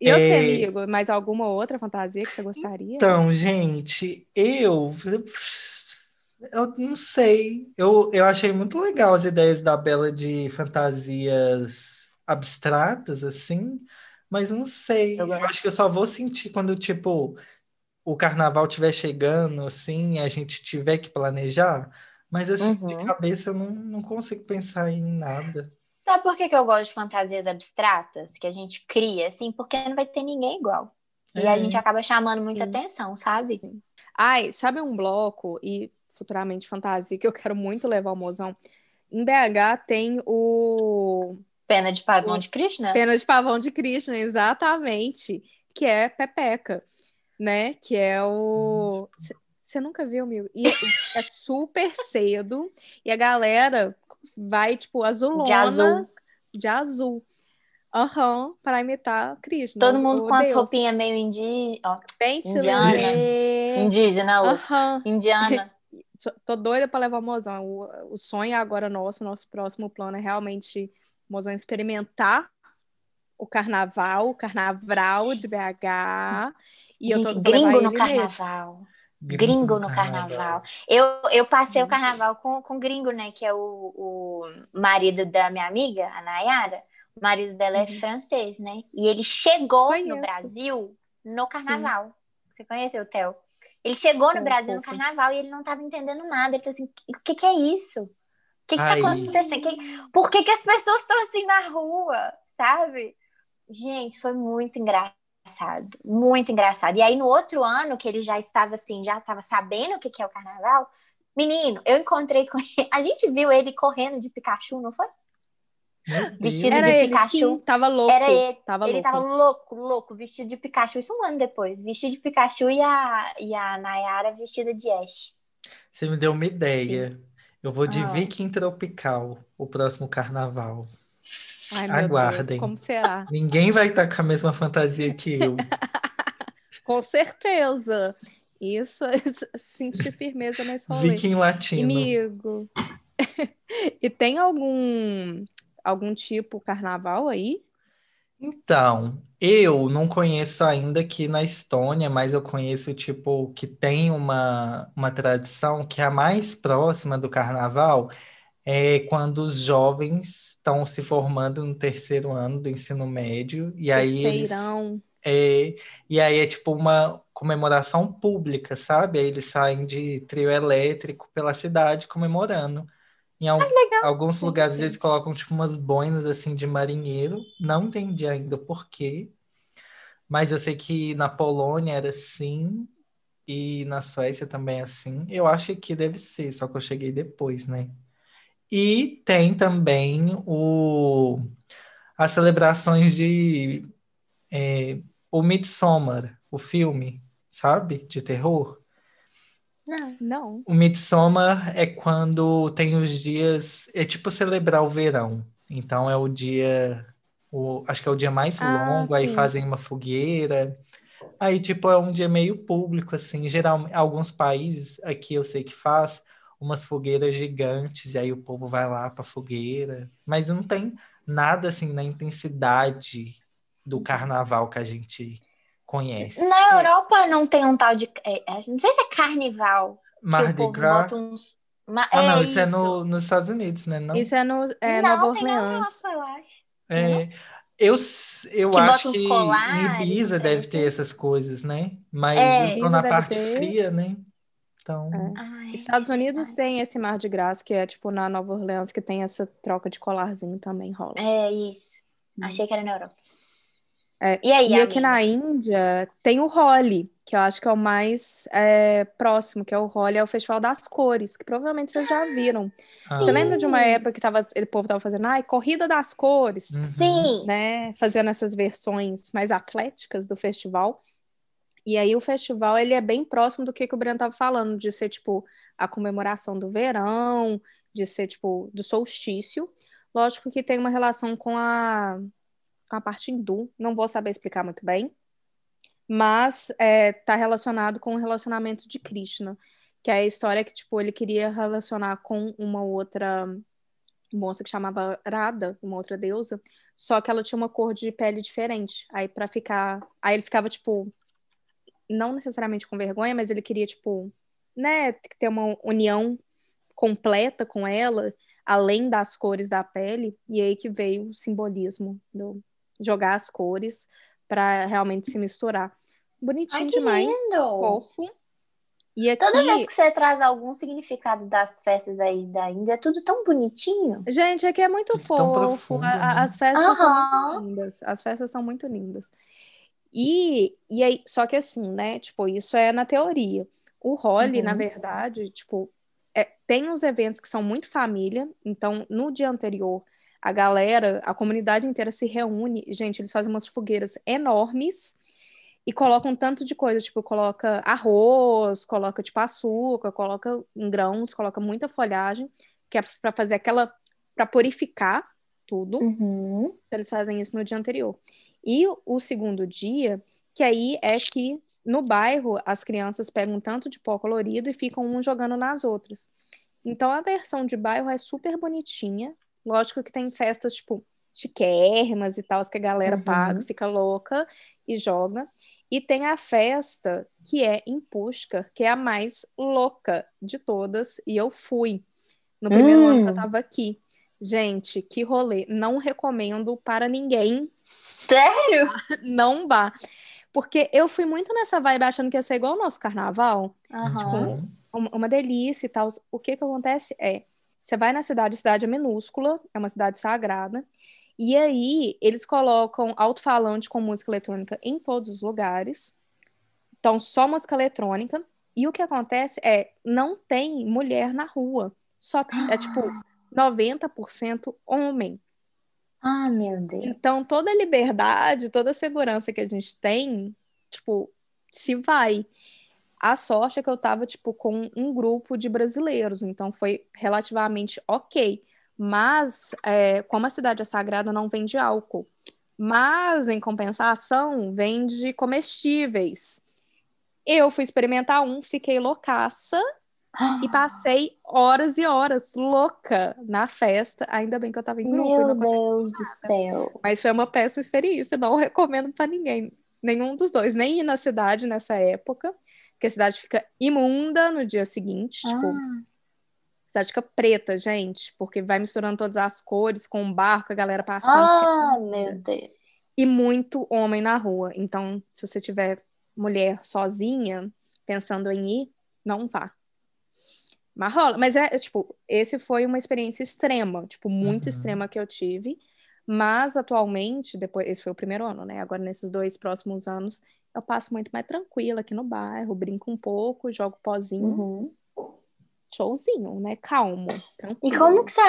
E você, É. amigo, mais alguma outra fantasia que você gostaria? Então, gente, eu. Eu não sei. Eu, eu achei muito legal as ideias da Bela de fantasias abstratas, assim, mas não sei. Eu acho que eu só vou sentir quando, tipo, o carnaval estiver chegando, assim, e a gente tiver que planejar. Mas, assim, de Uhum. cabeça eu não, não consigo pensar em nada. Sabe por que, que eu gosto de fantasias abstratas que a gente cria, assim? Porque não vai ter ninguém igual. E a É. gente acaba chamando muita Sim. atenção, sabe? Ai, sabe um bloco e futuramente fantasia que eu quero muito levar o mozão? Em BH tem o Pena de pavão de Krishna? Pena de Pavão de Krishna, exatamente, que é Pepeca, né? Que é o. Você nunca viu, amigo? E é é super cedo e a galera vai, tipo, azulona. De azul. De azul. Aham, para imitar Krishna. Todo mundo com as roupinhas meio indi... ó, Bem indiana. indígena, Lu. Aham. indiana. Tô- Tô doida para levar o mozão. O, o sonho agora nosso, nosso próximo plano é realmente o mozão experimentar o carnaval, o carnaval de BH. E eu Gente, tô pra levar gringo no ele nesse. Carnaval. Gringo no carnaval. Eu, eu passei o carnaval com, com gringo, né? Que é o, o marido da minha amiga, a Nayara. O marido dela é Uhum. francês, né? E ele chegou no Conheço. Brasil no carnaval. Você conheceu o Theo? Ele chegou no Brasil no carnaval e ele não estava entendendo nada. Ele falou assim: o que, que é isso? O que, que tá acontecendo? Que- por que, que as pessoas estão assim na rua? Sabe? Gente, foi muito engraçado. Muito engraçado. E aí, no outro ano, que ele já estava assim, já estava sabendo o que, que é o carnaval, menino, eu encontrei com ele. A gente viu ele correndo de Pikachu, não foi? Vestido Era de ele, Pikachu. sim, tava louco. Era ele. Tava ele louco. tava louco, louco, vestido de Pikachu. Isso um ano depois. Vestido de Pikachu e a, e a Nayara vestida de Ash. Você me deu uma ideia. Eu vou de Ah. Viking Tropical, o próximo carnaval. Ai, Aguardem. Deus, como será? Ninguém vai estar com a mesma fantasia que eu. Com certeza. Isso, senti firmeza nesse rolê. Viking latino. Amigo. e tem algum algum tipo carnaval aí? Então, eu não conheço ainda aqui na Estônia, mas eu conheço, tipo, que tem uma, uma tradição que é a mais próxima do carnaval é quando os jovens estão se formando no terceiro ano do ensino médio, e aí eles Terceirão. É, e aí é tipo uma comemoração pública, sabe? Aí eles saem de trio elétrico pela cidade comemorando. Em al- alguns Sim, lugares sim. eles colocam tipo umas boinas assim de marinheiro. Não entendi ainda por quê, mas eu sei que na Polônia era assim e na Suécia também é assim. Eu acho que deve ser, só que eu cheguei depois, né? E tem também o, as celebrações de é, o Midsommar, o filme, sabe? De terror. Não. Não. O Midsommar é quando tem os dias, é tipo celebrar o verão. Então é o dia, o, acho que é o dia mais Ah, longo, aí sim. fazem uma fogueira. Aí, tipo, é um dia meio público, assim. Geralmente, alguns países aqui eu sei que faz umas fogueiras gigantes, e aí o povo vai lá pra fogueira. Mas não tem nada, assim, na intensidade do carnaval que a gente conhece. Na Europa não tem um tal de. é, é, não sei se é carnival. Mardi Gras. uns. ma- Ah, não, é isso é no, nos Estados Unidos, né? Não? Isso é no é Não, Nova tem na Orleans. Europa, eu acho. É, eu, eu Que acho que colares, em Ibiza um deve ter assim. essas coisas, né? Mas É. na parte ter. fria, né? Então, É. Ah, Estados Unidos verdade. tem esse Mar de Graça, que é tipo na Nova Orleans, que tem essa troca de colarzinho também rola. É isso. Achei que era na Europa. É, E aí, E aqui amiga? na Índia tem o Holi, que eu acho que é o mais é, próximo, que é o Holi, é o Festival das Cores, que provavelmente vocês já viram. ah, Você lembra de uma época que tava, o povo tava fazendo, ai, Corrida das Cores, uhum. Sim. né? Fazendo essas versões mais atléticas do festival. E aí o festival, ele é bem próximo do que, que o Breno tava falando, de ser, tipo, a comemoração do verão, de ser, tipo, do solstício. Lógico que tem uma relação com a, com a parte hindu, não vou saber explicar muito bem, mas é, tá relacionado com o relacionamento de Krishna, que é a história que, tipo, ele queria relacionar com uma outra moça que chamava Radha, uma outra deusa, só que ela tinha uma cor de pele diferente. Aí para ficar, aí ele ficava tipo não necessariamente com vergonha, mas ele queria tipo, né, ter uma união completa com ela, além das cores da pele, e aí que veio o simbolismo do jogar as cores para realmente se misturar. Bonitinho Ai, que demais, lindo! fofo. E aqui, Toda vez que você traz algum significado das festas aí da Índia, é tudo tão bonitinho. Gente, aqui é muito fofo. profundo, né? As festas são Aham. muito lindas. As festas são muito lindas. E, e aí, só que assim, né? Tipo, isso é na teoria. O Holi, na Uhum. verdade, tipo, é- tem uns eventos que são muito família. Então, no dia anterior, a galera, a comunidade inteira se reúne. Gente, eles fazem umas fogueiras enormes e colocam tanto de coisa, tipo, coloca arroz, coloca tipo açúcar, coloca em grãos, coloca muita folhagem, que é para fazer aquela para purificar tudo. Uhum. Então, eles fazem isso no dia anterior. E o segundo dia, que aí é que no bairro as crianças pegam tanto de pó colorido e ficam um jogando nas outras. Então a versão de bairro é super bonitinha. Lógico que tem festas, tipo, chiquérrimas e tal, que a galera Uhum. paga, fica louca e joga. E tem a festa que é em Pushkar, que é a mais louca de todas, e eu fui no primeiro ano que eu Hum. tava aqui. Gente, que rolê. Não recomendo para ninguém. Sério? Não vá. Porque eu fui muito nessa vibe achando que ia ser igual ao nosso carnaval. Aham. uma, uma delícia e tal. O que que acontece é, você vai na cidade, a cidade é minúscula, é uma cidade sagrada, e aí eles colocam alto-falante com música eletrônica em todos os lugares. Então, só música eletrônica. E o que acontece é, não tem mulher na rua. Só que é tipo 90% homem. Ah, meu Deus. Então, toda a liberdade, toda a segurança que a gente tem, tipo, se vai. A sorte é que eu tava, tipo, com um grupo de brasileiros, então foi relativamente ok. Mas, é, como a cidade é sagrada, não vende álcool. Mas, em compensação, vende comestíveis. Eu fui experimentar um, fiquei loucaça e passei horas e horas louca na festa. Ainda bem que eu tava em grupo. Meu Deus do céu. mas foi uma péssima experiência, não recomendo pra ninguém, nenhum dos dois, nem ir na cidade nessa época, porque a cidade fica imunda no dia seguinte, tipo, Ah, a cidade fica preta, gente, porque vai misturando todas as cores com o barco, a galera passando, ah, meu Deus. e muito homem na rua. Então, se você tiver mulher sozinha, pensando em ir, não vá. Mas rola. Mas é, tipo, esse foi uma experiência extrema, tipo, muito Uhum. extrema que eu tive. Mas atualmente, depois, esse foi o primeiro ano, né? Agora, nesses dois próximos anos, eu passo muito mais tranquila aqui no bairro, brinco um pouco, jogo pozinho, Uhum. showzinho, né? Calmo, tranquilo. E como que você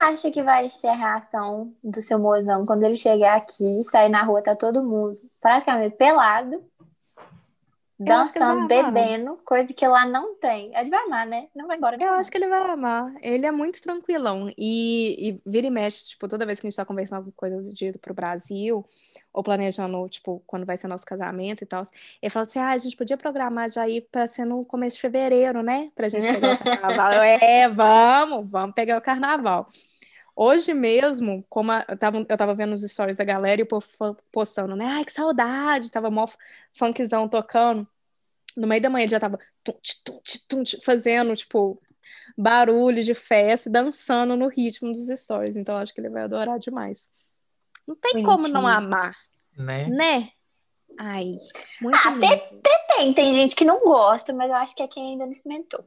acha que vai ser a reação do seu mozão quando ele chegar aqui, sair na rua, tá todo mundo praticamente pelado, Eu acho que ele dançando, amar. bebendo, coisa que lá não tem. Ele vai amar, né? Não vai embora. Eu acho que ele vai amar. Ele é muito tranquilão. E, e vira e mexe, tipo, toda vez que a gente tá conversando alguma coisa de ir pro Brasil, ou planejando, tipo, quando vai ser nosso casamento e tal, ele fala assim: ah, a gente podia programar já ir pra ser no começo de fevereiro, né? Pra gente pegar o carnaval. Eu, é, vamos, vamos pegar o carnaval. Hoje mesmo, como a- eu tava, eu tava vendo os stories da galera e o povo postando, né? Ai, que saudade! Tava mó funkzão tocando. No meio da manhã ele já tava tunte, tunte, tunte, fazendo, tipo, barulho de festa, dançando no ritmo dos stories. Então, acho que ele vai adorar demais. Não tem como não amar, Né? né? Ai, muito Ah, lindo. Tem, tem gente que não gosta, mas eu acho que é quem ainda não experimentou.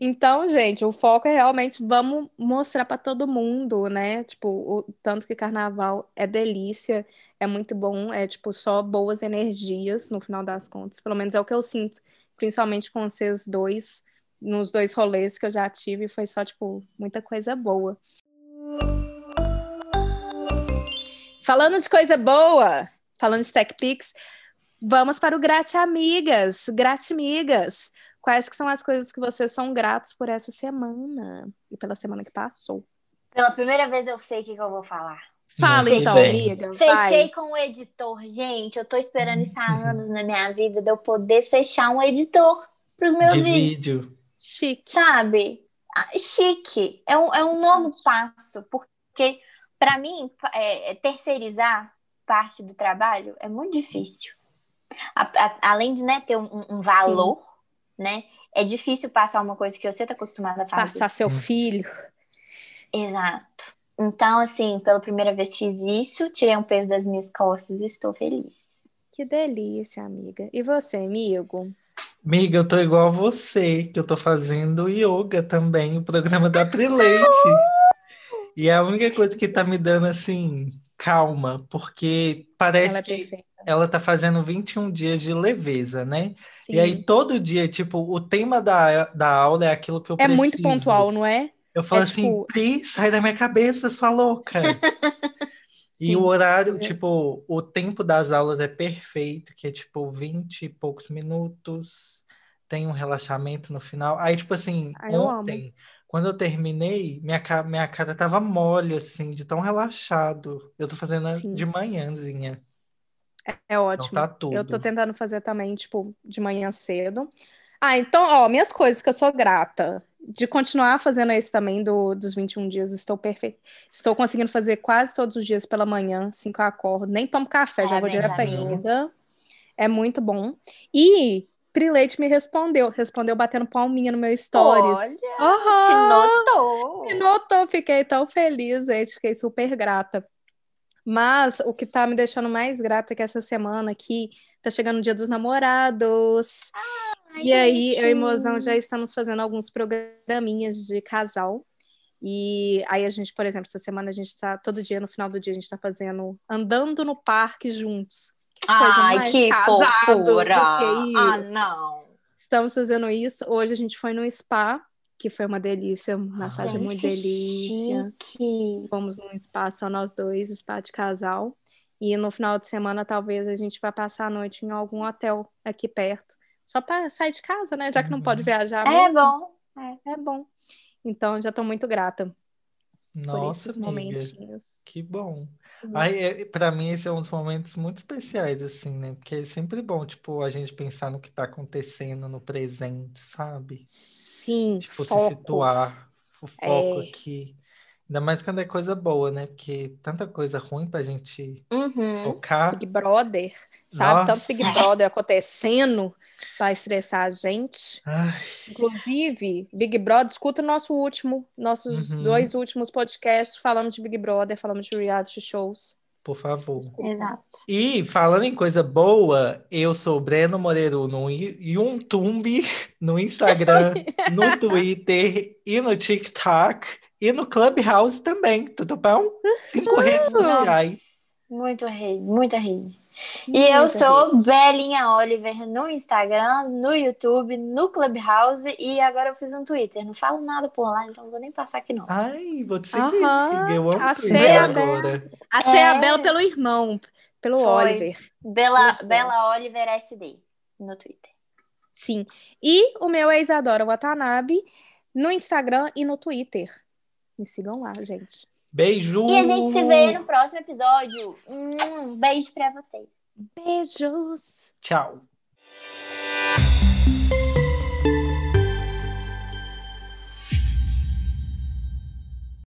Então, gente, o foco é realmente vamos mostrar para todo mundo, né? Tipo, o tanto que carnaval é delícia, é muito bom, é tipo só boas energias no final das contas. Pelo menos é o que eu sinto, principalmente com vocês dois, nos dois rolês que eu já tive, foi só tipo muita coisa boa. Falando de coisa boa, falando de Tech Pix, vamos para o Grate Amigas, Grate Amigas. Quais que são as coisas que vocês são gratos por essa semana e pela semana que passou? Pela primeira vez eu sei o que, que eu vou falar. Fala então, amiga. Fechei vai. com o editor, gente. Eu tô esperando isso há anos na minha vida de eu poder fechar um editor pros meus De vídeos. vídeo. Chique. Sabe? Ah, Chique. É um, é um novo passo, porque para mim, é, é, terceirizar parte do trabalho é muito difícil. A- a- além de né, ter um, um valor, né? É difícil passar uma coisa que você tá acostumada a fazer. Passar seu filho. Exato. Então, assim, pela primeira vez fiz isso, tirei um peso das minhas costas e estou feliz. Que delícia, amiga. E você, amigo? Miga, eu tô igual a você, que eu tô fazendo yoga também, o programa da Prileite. E é a única coisa que tá me dando, assim, calma, porque parece Ela é que ela tá fazendo 21 dias de leveza, né? Sim. E aí, todo dia, tipo, o tema da, da aula é aquilo que eu É muito preciso. pontual, não é? Eu falo É assim, tipo- Pri, sai da minha cabeça, sua louca. E Sim. o horário, Sim. tipo, o tempo das aulas é perfeito, que é tipo 20 e poucos minutos, tem um relaxamento no final. Aí, tipo assim, Ah, eu amo. ontem, quando eu terminei, minha, ca- minha cara tava mole, assim, de tão relaxado. Eu tô fazendo Sim. de manhãzinha. É Então ótimo. tá Eu tô tudo. tentando fazer também, tipo, de manhã cedo. Ah, então, ó, minhas coisas que eu sou grata. De continuar fazendo isso também do, dos 21 dias, estou perfeito. Estou conseguindo fazer quase todos os dias pela manhã, assim que eu acordo. Nem tomo café, já vou direto yoga. É muito bom. E Prileite me respondeu, respondeu batendo palminha no meu stories. Olha, uhum. te notou. Me notou, fiquei tão feliz, gente, fiquei super grata. Mas o que tá me deixando mais grata é que essa semana aqui tá chegando o Dia dos Namorados. Ai, e aí, eu e Mozão já estamos fazendo alguns programinhas de casal. E aí a gente, por exemplo, essa semana a gente tá, todo dia, no final do dia, a gente tá fazendo, andando no parque juntos. Que Ai, que fofura! Ah, não! Estamos fazendo isso. Hoje a gente foi no spa, que foi uma delícia, massagem Gente, muito delícia. Chique. Fomos num spa só nós dois, spa de casal. E no final de semana, talvez a gente vá passar a noite em algum hotel aqui perto. Só para sair de casa, né? Já que não pode uhum. viajar. É mesmo. bom. É, é bom. Então, já estou muito grata. Nossa, por esses amiga, momentinhos. Que bom. Aí, é, para mim, esse é um dos momentos muito especiais, assim, né? Porque é sempre bom, tipo, a gente pensar no que está acontecendo no presente, sabe? Sim, Tipo, se situar, o foco É. aqui. Ainda mais quando é coisa boa, né? Porque tanta coisa ruim pra gente Uhum. focar. Big Brother, sabe? Tanto Big Brother acontecendo para estressar a gente. Ai, Inclusive, Big Brother, escuta o nosso último, nossos Uhum. dois últimos podcasts, falamos de Big Brother, falamos de reality shows. por favor. Exato. E falando em coisa boa, eu sou Breno Moreiro no YouTube, no Instagram, no Twitter e no TikTok e no Clubhouse também, tudo bom? Cinco redes sociais. Muito rede, muita rede. E eu sou rede. Belinha Oliver no Instagram, no YouTube, no Clubhouse e agora eu fiz um Twitter. Não falo nada por lá, então não vou nem passar aqui não. Ai, vou te seguir. Eu amo achei a agora. Achei É. a Bela pelo irmão, pelo Foi. Oliver. Bela, Gostou. Bela Oliver SD no Twitter. Sim. E o meu é Isadora Watanabe no Instagram e no Twitter. Me sigam lá, gente. Beijo! E a gente se vê no próximo episódio. Um beijo pra vocês. Beijos! Tchau!